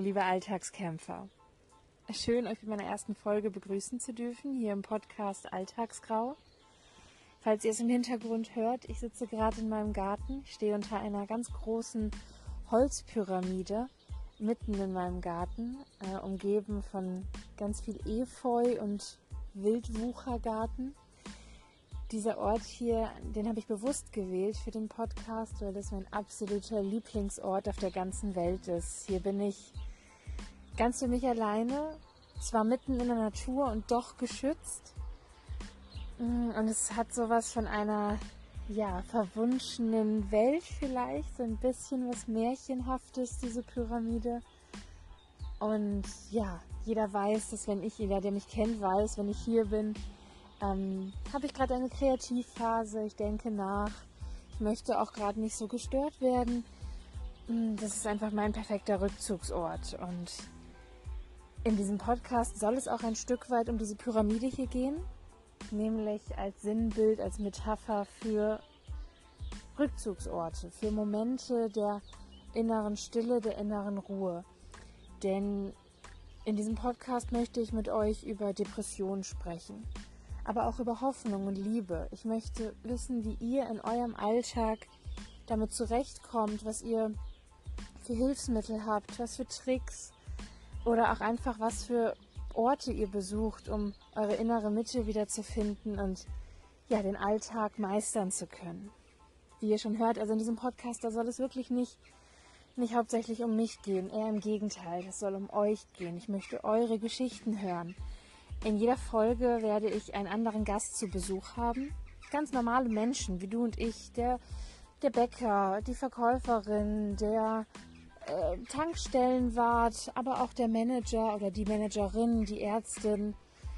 liebe Alltagskämpfer. Schön, euch in meiner ersten Folge begrüßen zu dürfen, hier im Podcast Alltagsgrau. Falls ihr es im Hintergrund hört, ich sitze gerade in meinem Garten, stehe unter einer ganz großen Holzpyramide mitten in meinem Garten, äh, umgeben von ganz viel Efeu und Wildwuchergarten. Dieser Ort hier, den habe ich bewusst gewählt für den Podcast, weil das mein absoluter Lieblingsort auf der ganzen Welt ist. Hier bin ich ganz für mich alleine, zwar mitten in der Natur und doch geschützt. Mm, und es hat sowas von einer ja, verwunschenen Welt vielleicht, so ein bisschen was Märchenhaftes, diese Pyramide. Und ja, jeder weiß, dass wenn ich, jeder, der mich kennt, weiß, wenn ich hier bin, ähm, habe ich gerade eine Kreativphase, ich denke nach, ich möchte auch gerade nicht so gestört werden. Mm, das ist einfach mein perfekter Rückzugsort. Und in diesem Podcast soll es auch ein Stück weit um diese Pyramide hier gehen, nämlich als Sinnbild, als Metapher für Rückzugsorte, für Momente der inneren Stille, der inneren Ruhe. Denn in diesem Podcast möchte ich mit euch über Depressionen sprechen, aber auch über Hoffnung und Liebe. Ich möchte wissen, wie ihr in eurem Alltag damit zurechtkommt, was ihr für Hilfsmittel habt, was für Tricks oder auch einfach was für Orte ihr besucht, um eure innere Mitte wiederzufinden und ja, den Alltag meistern zu können. Wie ihr schon hört, also in diesem Podcast, da soll es wirklich nicht, nicht hauptsächlich um mich gehen, eher im Gegenteil, es soll um euch gehen. Ich möchte eure Geschichten hören. In jeder Folge werde ich einen anderen Gast zu Besuch haben. Ganz normale Menschen wie du und ich, der, der Bäcker, die Verkäuferin, der äh, Tankstellenwart, aber auch der Manager oder die Managerin, die Ärztin,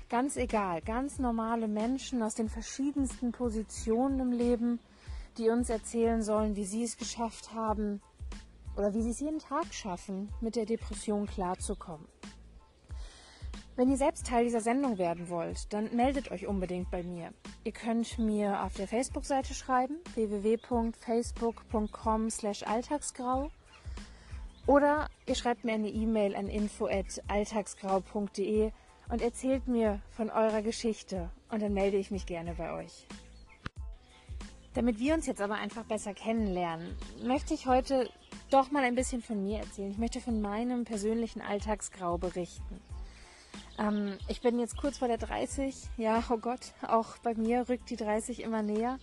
ganz egal, ganz normale Menschen aus den verschiedensten Positionen im Leben, die uns erzählen sollen, wie sie es geschafft haben oder wie sie es jeden Tag schaffen, mit der Depression klarzukommen. Wenn ihr selbst Teil dieser Sendung werden wollt, dann meldet euch unbedingt bei mir. Ihr könnt mir auf der Facebook-Seite schreiben, www.facebook.com/alltagsgrau oder ihr schreibt mir eine E-Mail an info@alltagsgrau.de und erzählt mir von eurer Geschichte und dann melde ich mich gerne bei euch. Damit wir uns jetzt aber einfach besser kennenlernen, möchte ich heute doch mal ein bisschen von mir erzählen. Ich möchte von meinem persönlichen Alltagsgrau berichten. Ähm, ich bin jetzt kurz vor der 30. Ja, oh Gott, auch bei mir rückt die 30 immer näher.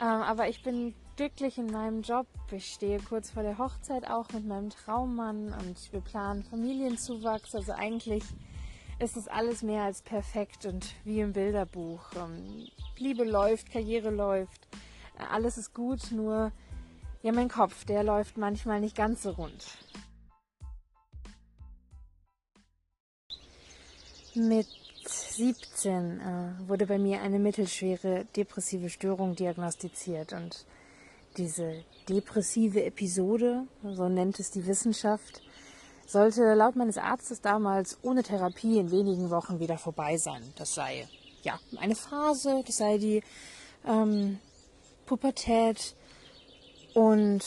Ähm, aber ich bin glücklich in meinem Job. Ich stehe kurz vor der Hochzeit auch mit meinem Traummann und wir planen Familienzuwachs. Also eigentlich ist es alles mehr als perfekt und wie im Bilderbuch. Ähm, Liebe läuft, Karriere läuft, alles ist gut, nur ja, mein Kopf, der läuft manchmal nicht ganz so rund. Mit 17 äh, wurde bei mir eine mittelschwere depressive Störung diagnostiziert und diese depressive Episode, so nennt es die Wissenschaft, sollte laut meines Arztes damals ohne Therapie in wenigen Wochen wieder vorbei sein. Das sei ja eine Phase, das sei die ähm, Pubertät und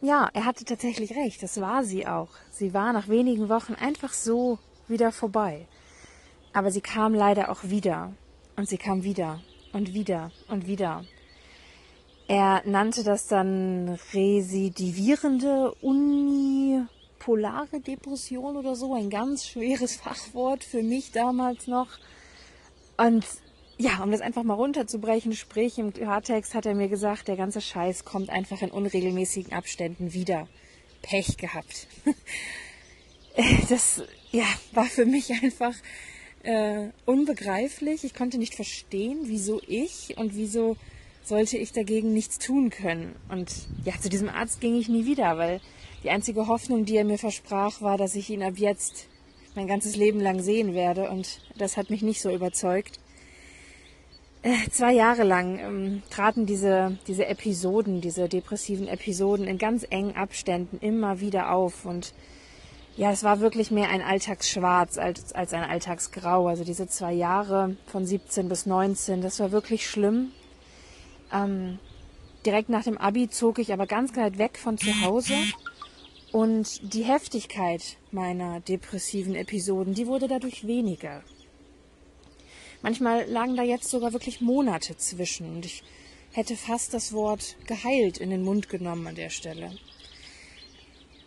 ja, er hatte tatsächlich recht, das war sie auch. Sie war nach wenigen Wochen einfach so wieder vorbei. Aber sie kam leider auch wieder und sie kam wieder und wieder und wieder. Er nannte das dann residivierende unipolare Depression oder so, ein ganz schweres Fachwort für mich damals noch. Und ja, um das einfach mal runterzubrechen, sprich im Klartext hat er mir gesagt, der ganze Scheiß kommt einfach in unregelmäßigen Abständen wieder. Pech gehabt. Das ja, war für mich einfach äh, unbegreiflich. Ich konnte nicht verstehen, wieso ich und wieso sollte ich dagegen nichts tun können. Und ja, zu diesem Arzt ging ich nie wieder, weil die einzige Hoffnung, die er mir versprach, war, dass ich ihn ab jetzt mein ganzes Leben lang sehen werde. Und das hat mich nicht so überzeugt. Äh, zwei Jahre lang ähm, traten diese, diese Episoden, diese depressiven Episoden in ganz engen Abständen immer wieder auf. Und ja, es war wirklich mehr ein Alltagsschwarz als, als ein Alltagsgrau. Also diese zwei Jahre von 17 bis 19, das war wirklich schlimm. Ähm, direkt nach dem Abi zog ich aber ganz weit weg von zu Hause Und die Heftigkeit meiner depressiven Episoden, die wurde dadurch weniger. Manchmal lagen da jetzt sogar wirklich Monate zwischen und ich hätte fast das Wort geheilt in den Mund genommen an der Stelle.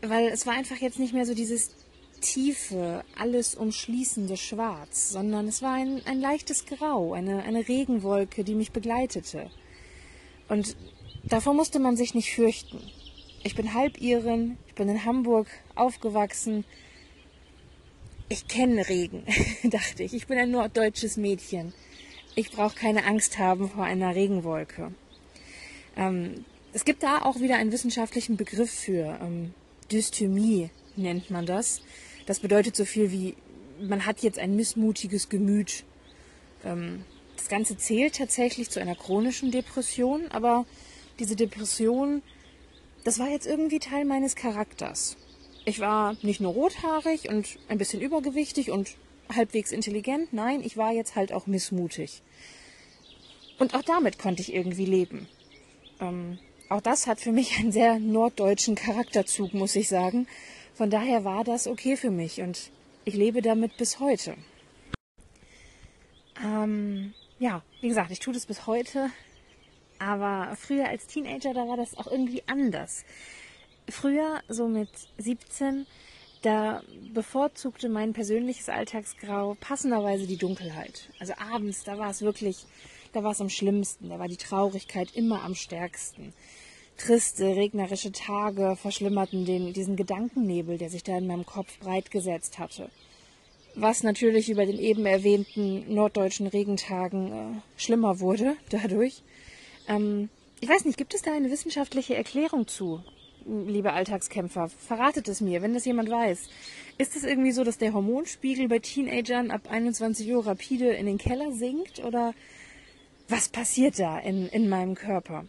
Weil es war einfach jetzt nicht mehr so dieses tiefe, alles umschließende Schwarz, sondern es war ein, ein leichtes Grau, eine, eine Regenwolke, die mich begleitete. Und davor musste man sich nicht fürchten. Ich bin Halbirin, ich bin in Hamburg aufgewachsen. Ich kenne Regen, dachte ich. Ich bin ein norddeutsches Mädchen. Ich brauche keine Angst haben vor einer Regenwolke. Ähm, es gibt da auch wieder einen wissenschaftlichen Begriff für. Ähm, Dysthymie nennt man das. Das bedeutet so viel wie, man hat jetzt ein missmutiges Gemüt. Ähm, das Ganze zählt tatsächlich zu einer chronischen Depression, aber diese Depression, das war jetzt irgendwie Teil meines Charakters. Ich war nicht nur rothaarig und ein bisschen übergewichtig und halbwegs intelligent, nein, ich war jetzt halt auch missmutig. Und auch damit konnte ich irgendwie leben. Ähm, auch das hat für mich einen sehr norddeutschen Charakterzug, muss ich sagen. Von daher war das okay für mich und ich lebe damit bis heute. Ähm, ja, wie gesagt, ich tue das bis heute. Aber früher als Teenager, da war das auch irgendwie anders. Früher, so mit 17, da bevorzugte mein persönliches Alltagsgrau passenderweise die Dunkelheit. Also abends, da war es wirklich, da war es am schlimmsten, da war die Traurigkeit immer am stärksten. Triste, regnerische Tage verschlimmerten den, diesen Gedankennebel, der sich da in meinem Kopf breit gesetzt hatte. Was natürlich über den eben erwähnten norddeutschen Regentagen äh, schlimmer wurde dadurch. Ähm, ich weiß nicht, gibt es da eine wissenschaftliche Erklärung zu, liebe Alltagskämpfer? Verratet es mir, wenn das jemand weiß. Ist es irgendwie so, dass der Hormonspiegel bei Teenagern ab 21 Uhr rapide in den Keller sinkt? Oder was passiert da in, in meinem Körper?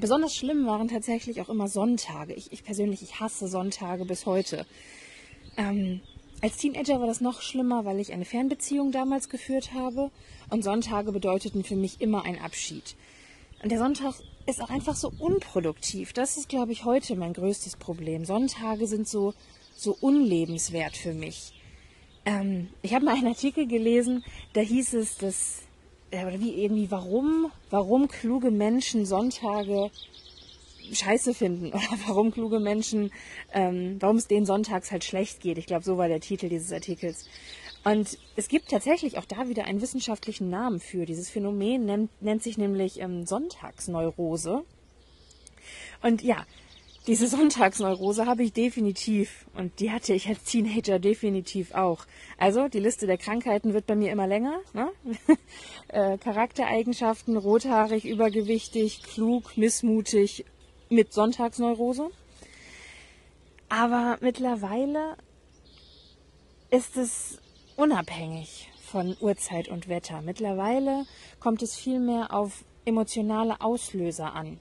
Besonders schlimm waren tatsächlich auch immer Sonntage. Ich, ich persönlich, ich hasse Sonntage bis heute. Ähm, als Teenager war das noch schlimmer, weil ich eine Fernbeziehung damals geführt habe und Sonntage bedeuteten für mich immer ein Abschied. Und der Sonntag ist auch einfach so unproduktiv. Das ist, glaube ich, heute mein größtes Problem. Sonntage sind so, so unlebenswert für mich. Ähm, ich habe mal einen Artikel gelesen, da hieß es, dass oder wie irgendwie, warum, warum kluge Menschen Sonntage scheiße finden oder warum kluge Menschen, ähm, warum es denen sonntags halt schlecht geht. Ich glaube, so war der Titel dieses Artikels. Und es gibt tatsächlich auch da wieder einen wissenschaftlichen Namen für. Dieses Phänomen nennt, nennt sich nämlich ähm, Sonntagsneurose. Und ja, diese Sonntagsneurose habe ich definitiv und die hatte ich als Teenager definitiv auch. Also die Liste der Krankheiten wird bei mir immer länger. Ne? äh, Charaktereigenschaften, rothaarig, übergewichtig, klug, missmutig mit Sonntagsneurose. Aber mittlerweile ist es unabhängig von Uhrzeit und Wetter. Mittlerweile kommt es vielmehr auf emotionale Auslöser an.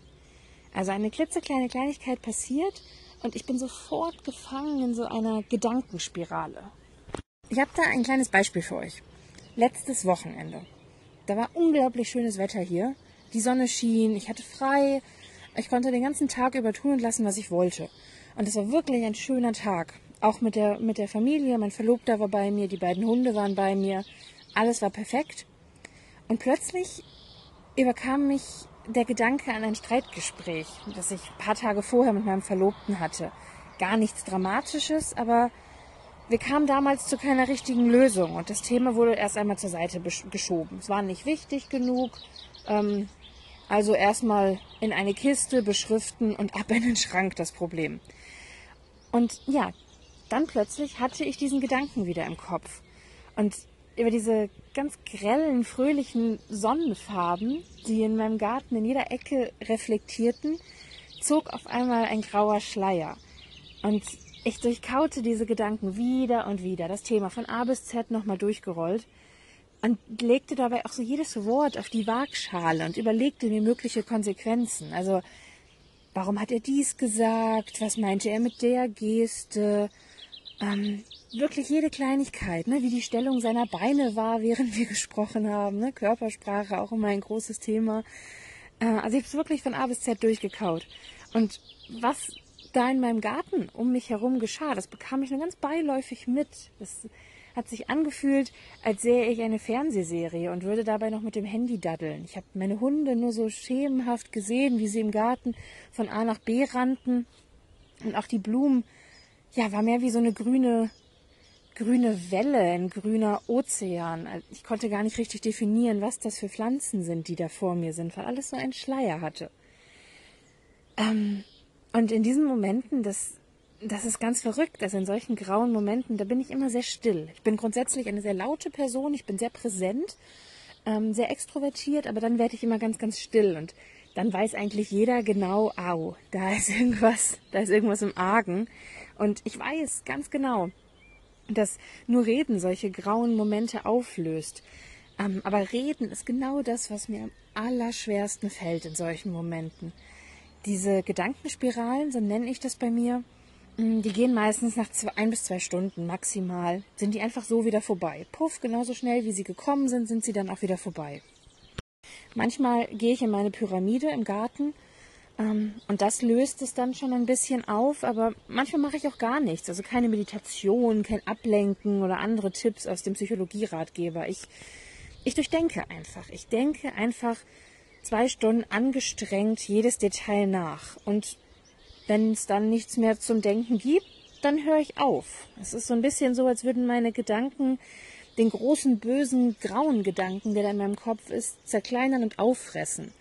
Also eine klitzekleine Kleinigkeit passiert und ich bin sofort gefangen in so einer Gedankenspirale. Ich habe da ein kleines Beispiel für euch. Letztes Wochenende. Da war unglaublich schönes Wetter hier. Die Sonne schien, ich hatte frei. Ich konnte den ganzen Tag über tun und lassen, was ich wollte. Und es war wirklich ein schöner Tag. Auch mit der, mit der Familie. Mein Verlobter war bei mir, die beiden Hunde waren bei mir. Alles war perfekt. Und plötzlich überkam mich der Gedanke an ein Streitgespräch, das ich ein paar Tage vorher mit meinem Verlobten hatte. Gar nichts Dramatisches, aber wir kamen damals zu keiner richtigen Lösung und das Thema wurde erst einmal zur Seite geschoben. Es war nicht wichtig genug, ähm, also erstmal in eine Kiste beschriften und ab in den Schrank das Problem. Und ja, dann plötzlich hatte ich diesen Gedanken wieder im Kopf. Und über diese ganz grellen, fröhlichen Sonnenfarben, die in meinem Garten in jeder Ecke reflektierten, zog auf einmal ein grauer Schleier. Und ich durchkaute diese Gedanken wieder und wieder, das Thema von A bis Z nochmal durchgerollt und legte dabei auch so jedes Wort auf die Waagschale und überlegte mir mögliche Konsequenzen. Also, warum hat er dies gesagt? Was meinte er mit der Geste? Ähm, wirklich jede Kleinigkeit, ne, wie die Stellung seiner Beine war, während wir gesprochen haben. Ne? Körpersprache auch immer ein großes Thema. Äh, also ich habe es wirklich von A bis Z durchgekaut. Und was da in meinem Garten um mich herum geschah, das bekam ich nur ganz beiläufig mit. Das hat sich angefühlt, als sähe ich eine Fernsehserie und würde dabei noch mit dem Handy daddeln. Ich habe meine Hunde nur so schemenhaft gesehen, wie sie im Garten von A nach B rannten. Und auch die Blumen, ja, war mehr wie so eine grüne, grüne Welle, ein grüner Ozean. Ich konnte gar nicht richtig definieren, was das für Pflanzen sind, die da vor mir sind, weil alles so einen Schleier hatte. Ähm, und in diesen Momenten, das, das ist ganz verrückt. Also in solchen grauen Momenten, da bin ich immer sehr still. Ich bin grundsätzlich eine sehr laute Person, ich bin sehr präsent, ähm, sehr extrovertiert, aber dann werde ich immer ganz, ganz still und dann weiß eigentlich jeder genau, au, da ist irgendwas, da ist irgendwas im Argen. Und ich weiß ganz genau, dass nur Reden solche grauen Momente auflöst. Ähm, aber Reden ist genau das, was mir am allerschwersten fällt in solchen Momenten. Diese Gedankenspiralen, so nenne ich das bei mir, die gehen meistens nach zwei, ein bis zwei Stunden maximal, sind die einfach so wieder vorbei. Puff, genauso schnell wie sie gekommen sind, sind sie dann auch wieder vorbei. Manchmal gehe ich in meine Pyramide im Garten ähm, und das löst es dann schon ein bisschen auf, aber manchmal mache ich auch gar nichts. Also keine Meditation, kein Ablenken oder andere Tipps aus dem Psychologieratgeber. Ich, ich durchdenke einfach. Ich denke einfach zwei Stunden angestrengt jedes Detail nach. Und wenn es dann nichts mehr zum Denken gibt, dann höre ich auf. Es ist so ein bisschen so, als würden meine Gedanken den großen, bösen, grauen Gedanken, der da in meinem Kopf ist, zerkleinern und auffressen.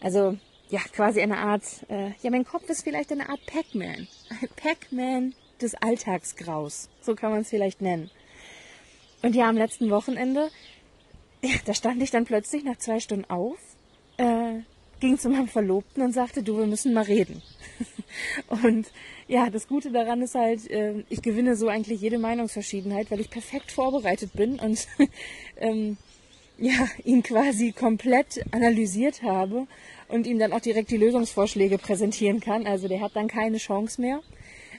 Also, ja, quasi eine Art, äh, ja, mein Kopf ist vielleicht eine Art Pac-Man. Pac-Man des Alltagsgraus. So kann man es vielleicht nennen. Und ja, am letzten Wochenende, ja, da stand ich dann plötzlich nach zwei Stunden auf äh, ging zu meinem Verlobten und sagte, du, wir müssen mal reden. und ja, das Gute daran ist halt, äh, ich gewinne so eigentlich jede Meinungsverschiedenheit, weil ich perfekt vorbereitet bin und ähm, ja, ihn quasi komplett analysiert habe und ihm dann auch direkt die Lösungsvorschläge präsentieren kann. Also der hat dann keine Chance mehr.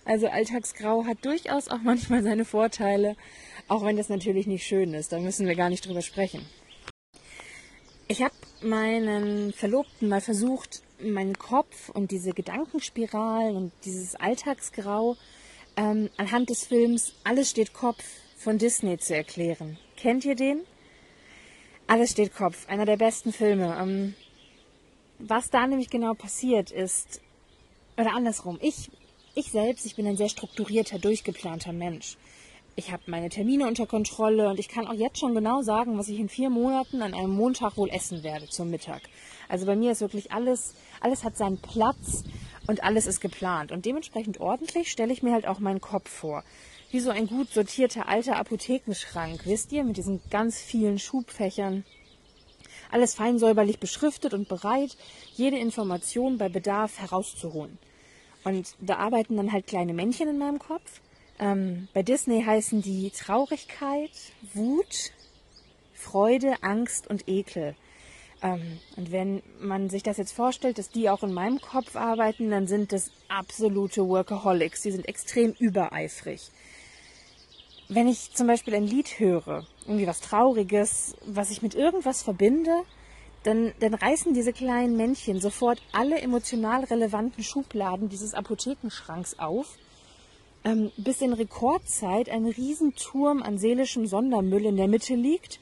Also Alltagsgrau hat durchaus auch manchmal seine Vorteile, auch wenn das natürlich nicht schön ist. Da müssen wir gar nicht drüber sprechen. Ich habe meinen Verlobten mal versucht, meinen Kopf und diese Gedankenspiralen und dieses Alltagsgrau ähm, anhand des Films Alles steht Kopf von Disney zu erklären. Kennt ihr den? Alles steht Kopf, einer der besten Filme. Ähm, was da nämlich genau passiert ist, oder andersrum, ich, ich selbst, ich bin ein sehr strukturierter, durchgeplanter Mensch ich habe meine Termine unter Kontrolle und ich kann auch jetzt schon genau sagen, was ich in vier Monaten an einem Montag wohl essen werde zum Mittag. Also bei mir ist wirklich alles, alles hat seinen Platz und alles ist geplant. Und dementsprechend ordentlich stelle ich mir halt auch meinen Kopf vor. Wie so ein gut sortierter alter Apothekenschrank, wisst ihr, mit diesen ganz vielen Schubfächern. Alles fein säuberlich beschriftet und bereit, jede Information bei Bedarf herauszuholen. Und da arbeiten dann halt kleine Männchen in meinem Kopf ähm, bei Disney heißen die Traurigkeit, Wut, Freude, Angst und Ekel. Ähm, und wenn man sich das jetzt vorstellt, dass die auch in meinem Kopf arbeiten, dann sind das absolute Workaholics. Die sind extrem übereifrig. Wenn ich zum Beispiel ein Lied höre, irgendwie was Trauriges, was ich mit irgendwas verbinde, dann, dann reißen diese kleinen Männchen sofort alle emotional relevanten Schubladen dieses Apothekenschranks auf ähm, bis in Rekordzeit ein Riesenturm an seelischem Sondermüll in der Mitte liegt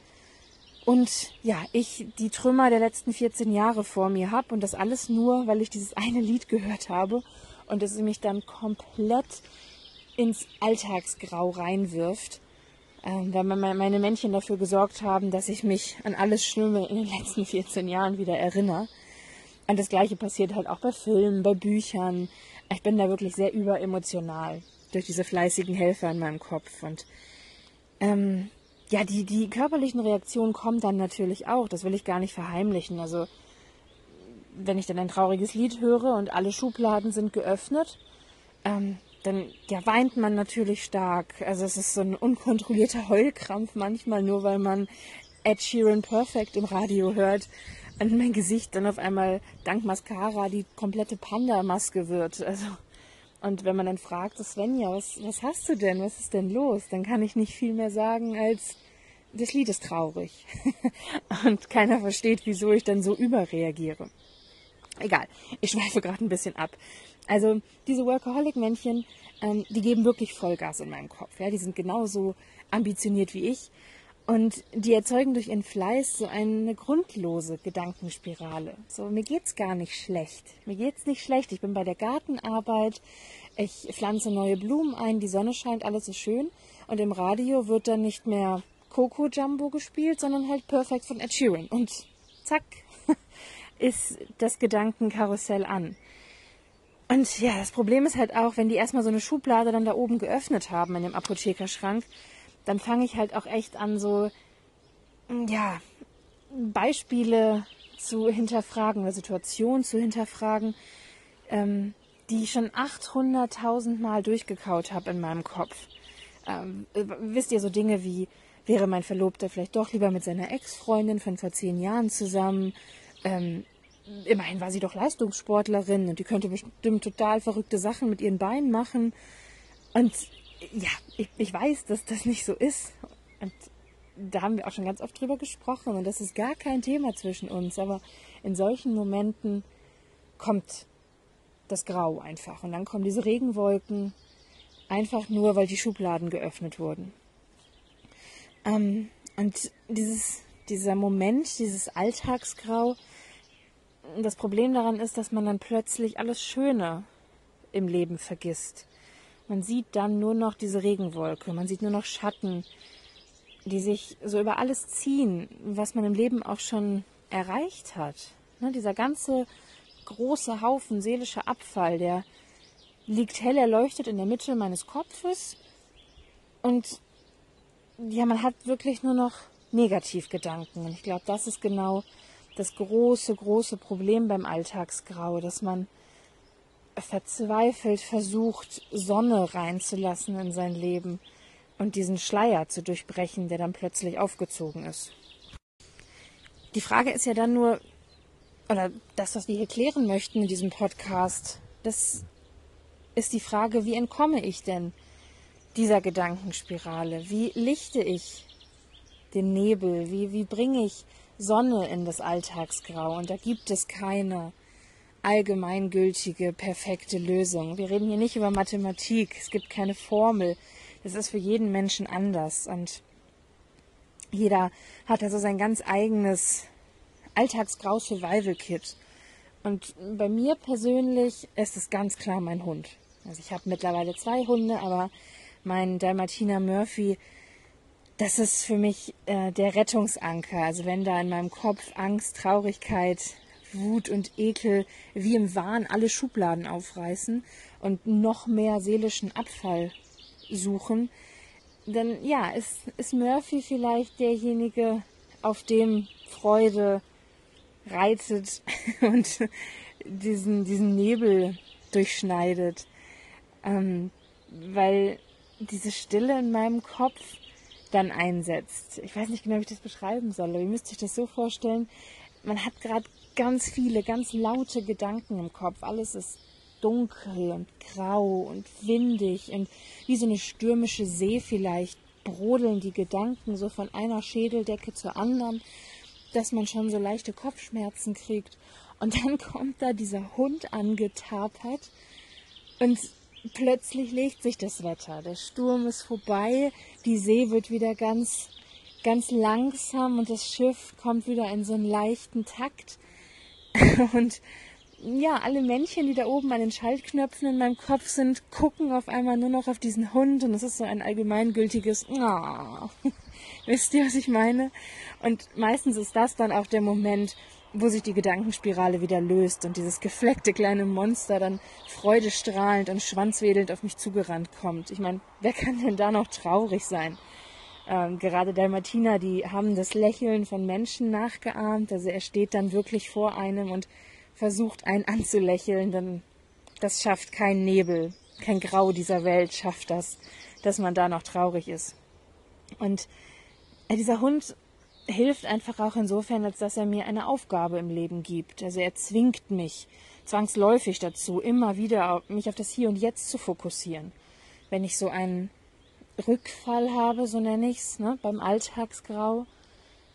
und ja, ich die Trümmer der letzten 14 Jahre vor mir habe und das alles nur, weil ich dieses eine Lied gehört habe und es mich dann komplett ins Alltagsgrau reinwirft, ähm, weil meine Männchen dafür gesorgt haben, dass ich mich an alles Schlimme in den letzten 14 Jahren wieder erinnere. Und das gleiche passiert halt auch bei Filmen, bei Büchern. Ich bin da wirklich sehr überemotional durch diese fleißigen Helfer in meinem Kopf. Und ähm, ja, die, die körperlichen Reaktionen kommen dann natürlich auch. Das will ich gar nicht verheimlichen. Also wenn ich dann ein trauriges Lied höre und alle Schubladen sind geöffnet, ähm, dann ja, weint man natürlich stark. Also es ist so ein unkontrollierter Heulkrampf manchmal, nur weil man Ed Sheeran Perfect im Radio hört und mein Gesicht dann auf einmal dank Mascara die komplette Panda-Maske wird. Also und wenn man dann fragt, Svenja, was, was hast du denn? Was ist denn los? Dann kann ich nicht viel mehr sagen als, das Lied ist traurig. und keiner versteht, wieso ich dann so überreagiere. Egal, ich schweife gerade ein bisschen ab. Also diese Workaholic-Männchen, ähm, die geben wirklich Vollgas in meinem Kopf. Ja? Die sind genauso ambitioniert wie ich. Und die erzeugen durch ihren Fleiß so eine grundlose Gedankenspirale. So, mir geht's gar nicht schlecht. Mir geht's nicht schlecht. Ich bin bei der Gartenarbeit. Ich pflanze neue Blumen ein. Die Sonne scheint, alles ist schön. Und im Radio wird dann nicht mehr Coco Jumbo gespielt, sondern halt Perfect von Ed Sheeran. Und zack, ist das Gedankenkarussell an. Und ja, das Problem ist halt auch, wenn die erstmal so eine Schublade dann da oben geöffnet haben in dem Apothekerschrank, dann fange ich halt auch echt an, so, ja, Beispiele zu hinterfragen oder Situationen zu hinterfragen, ähm, die ich schon 800.000 Mal durchgekaut habe in meinem Kopf. Ähm, wisst ihr, so Dinge wie, wäre mein Verlobter vielleicht doch lieber mit seiner Ex-Freundin von vor zehn Jahren zusammen? Ähm, immerhin war sie doch Leistungssportlerin und die könnte bestimmt total verrückte Sachen mit ihren Beinen machen. Und ja, ich, ich weiß, dass das nicht so ist. Und da haben wir auch schon ganz oft drüber gesprochen und das ist gar kein Thema zwischen uns. Aber in solchen Momenten kommt das Grau einfach und dann kommen diese Regenwolken einfach nur, weil die Schubladen geöffnet wurden. Ähm, und dieses, dieser Moment, dieses Alltagsgrau, das Problem daran ist, dass man dann plötzlich alles Schöne im Leben vergisst. Man sieht dann nur noch diese Regenwolke, man sieht nur noch Schatten, die sich so über alles ziehen, was man im Leben auch schon erreicht hat. Ne, dieser ganze große Haufen seelischer Abfall, der liegt hell erleuchtet in der Mitte meines Kopfes und ja, man hat wirklich nur noch Negativgedanken. Und ich glaube, das ist genau das große, große Problem beim Alltagsgrau, dass man verzweifelt versucht, Sonne reinzulassen in sein Leben und diesen Schleier zu durchbrechen, der dann plötzlich aufgezogen ist. Die Frage ist ja dann nur, oder das, was wir hier klären möchten in diesem Podcast, das ist die Frage, wie entkomme ich denn dieser Gedankenspirale? Wie lichte ich den Nebel? Wie, wie bringe ich Sonne in das Alltagsgrau? Und da gibt es keine allgemeingültige, perfekte Lösung. Wir reden hier nicht über Mathematik. Es gibt keine Formel. Das ist für jeden Menschen anders. Und jeder hat also sein ganz eigenes Alltagsgrau Survival Kit. Und bei mir persönlich ist es ganz klar mein Hund. Also ich habe mittlerweile zwei Hunde, aber mein Dalmatiner Murphy, das ist für mich äh, der Rettungsanker. Also wenn da in meinem Kopf Angst, Traurigkeit, Wut und Ekel wie im Wahn alle Schubladen aufreißen und noch mehr seelischen Abfall suchen, dann ja, ist, ist Murphy vielleicht derjenige, auf dem Freude reitet und diesen, diesen Nebel durchschneidet. Ähm, weil diese Stille in meinem Kopf dann einsetzt. Ich weiß nicht genau, wie ich das beschreiben soll, aber ihr müsst euch das so vorstellen, man hat gerade ganz viele, ganz laute Gedanken im Kopf. Alles ist dunkel und grau und windig und wie so eine stürmische See vielleicht brodeln die Gedanken so von einer Schädeldecke zur anderen, dass man schon so leichte Kopfschmerzen kriegt. Und dann kommt da dieser Hund angetapert und plötzlich legt sich das Wetter. Der Sturm ist vorbei, die See wird wieder ganz, ganz langsam und das Schiff kommt wieder in so einen leichten Takt. Und ja, alle Männchen, die da oben an den Schaltknöpfen in meinem Kopf sind, gucken auf einmal nur noch auf diesen Hund und es ist so ein allgemeingültiges oh. Wisst ihr, was ich meine? Und meistens ist das dann auch der Moment, wo sich die Gedankenspirale wieder löst und dieses gefleckte kleine Monster dann freudestrahlend und schwanzwedelnd auf mich zugerannt kommt. Ich meine, wer kann denn da noch traurig sein? Ähm, gerade Dalmatiner, die haben das Lächeln von Menschen nachgeahmt. Also er steht dann wirklich vor einem und versucht einen anzulächeln, denn das schafft kein Nebel, kein Grau dieser Welt schafft das, dass man da noch traurig ist. Und äh, dieser Hund hilft einfach auch insofern, als dass er mir eine Aufgabe im Leben gibt. Also er zwingt mich zwangsläufig dazu, immer wieder mich auf das Hier und Jetzt zu fokussieren. Wenn ich so einen Rückfall habe, so nenne ich es, ne, beim Alltagsgrau,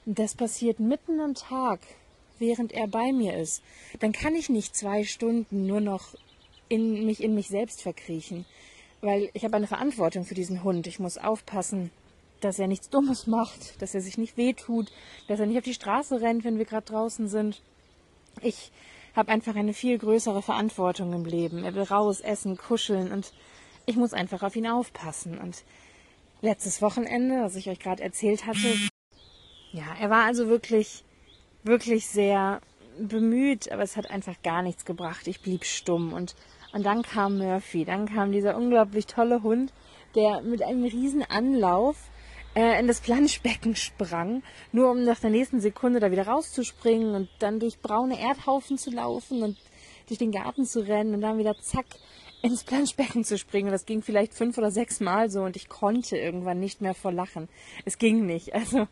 das passiert mitten am Tag, während er bei mir ist, dann kann ich nicht zwei Stunden nur noch in mich in mich selbst verkriechen, weil ich habe eine Verantwortung für diesen Hund. Ich muss aufpassen, dass er nichts Dummes macht, dass er sich nicht wehtut, dass er nicht auf die Straße rennt, wenn wir gerade draußen sind. Ich habe einfach eine viel größere Verantwortung im Leben. Er will raus, essen, kuscheln und ich muss einfach auf ihn aufpassen. Und letztes Wochenende, was ich euch gerade erzählt hatte, ja, er war also wirklich, wirklich sehr bemüht, aber es hat einfach gar nichts gebracht. Ich blieb stumm und, und dann kam Murphy, dann kam dieser unglaublich tolle Hund, der mit einem riesen Anlauf äh, in das Planschbecken sprang, nur um nach der nächsten Sekunde da wieder rauszuspringen und dann durch braune Erdhaufen zu laufen und durch den Garten zu rennen und dann wieder zack ins Planschbecken zu springen. Und das ging vielleicht fünf oder sechs Mal so und ich konnte irgendwann nicht mehr vor Lachen. Es ging nicht. Also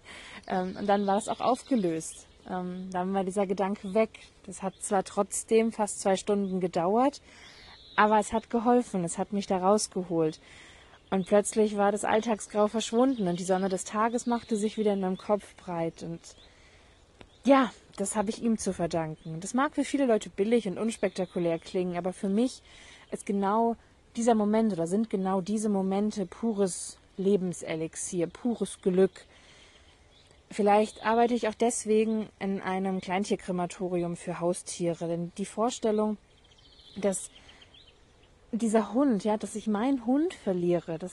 ähm, und dann war es auch aufgelöst. Ähm, dann war dieser Gedanke weg. Das hat zwar trotzdem fast zwei Stunden gedauert, aber es hat geholfen. Es hat mich da rausgeholt. Und plötzlich war das Alltagsgrau verschwunden und die Sonne des Tages machte sich wieder in meinem Kopf breit. Und ja, das habe ich ihm zu verdanken. Das mag für viele Leute billig und unspektakulär klingen, aber für mich ist genau dieser Moment oder sind genau diese Momente pures Lebenselixier, pures Glück. Vielleicht arbeite ich auch deswegen in einem Kleintierkrematorium für Haustiere, denn die Vorstellung, dass dieser Hund, ja, dass ich meinen Hund verliere, das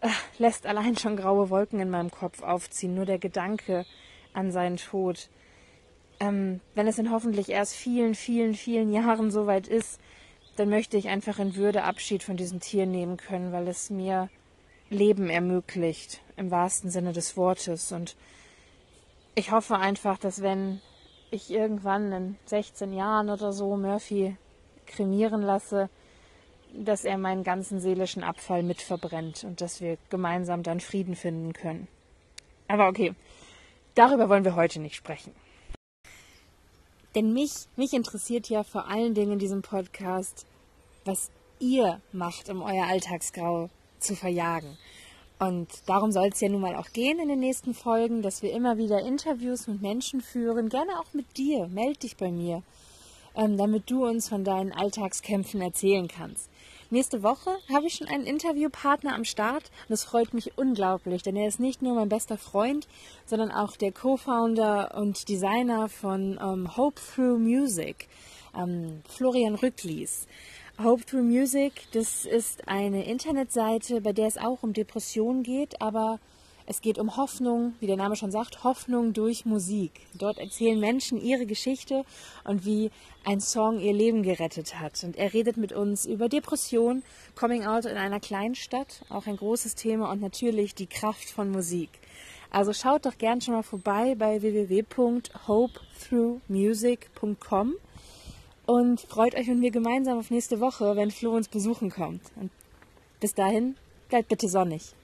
äh, lässt allein schon graue Wolken in meinem Kopf aufziehen. Nur der Gedanke an seinen Tod. Ähm, wenn es in hoffentlich erst vielen, vielen, vielen Jahren soweit ist, dann möchte ich einfach in Würde Abschied von diesem Tier nehmen können, weil es mir Leben ermöglicht, im wahrsten Sinne des Wortes. Und ich hoffe einfach, dass wenn ich irgendwann in 16 Jahren oder so Murphy kremieren lasse, dass er meinen ganzen seelischen Abfall mit verbrennt und dass wir gemeinsam dann Frieden finden können. Aber okay, darüber wollen wir heute nicht sprechen. Denn mich, mich interessiert ja vor allen Dingen in diesem Podcast, was ihr macht, um euer Alltagsgrau zu verjagen. Und darum soll es ja nun mal auch gehen in den nächsten Folgen, dass wir immer wieder Interviews mit Menschen führen, gerne auch mit dir. Meld dich bei mir, ähm, damit du uns von deinen Alltagskämpfen erzählen kannst. Nächste Woche habe ich schon einen Interviewpartner am Start und das freut mich unglaublich, denn er ist nicht nur mein bester Freund, sondern auch der Co-Founder und Designer von ähm, Hope Through Music, ähm, Florian Rücklies. Hope Through Music, das ist eine Internetseite, bei der es auch um Depressionen geht, aber es geht um Hoffnung, wie der Name schon sagt, Hoffnung durch Musik. Dort erzählen Menschen ihre Geschichte und wie ein Song ihr Leben gerettet hat. Und er redet mit uns über Depression, Coming Out in einer kleinen Stadt, auch ein großes Thema und natürlich die Kraft von Musik. Also schaut doch gern schon mal vorbei bei www.hopethroughmusic.com und freut euch mit mir gemeinsam auf nächste Woche, wenn Flo uns besuchen kommt. Und bis dahin, bleibt bitte sonnig.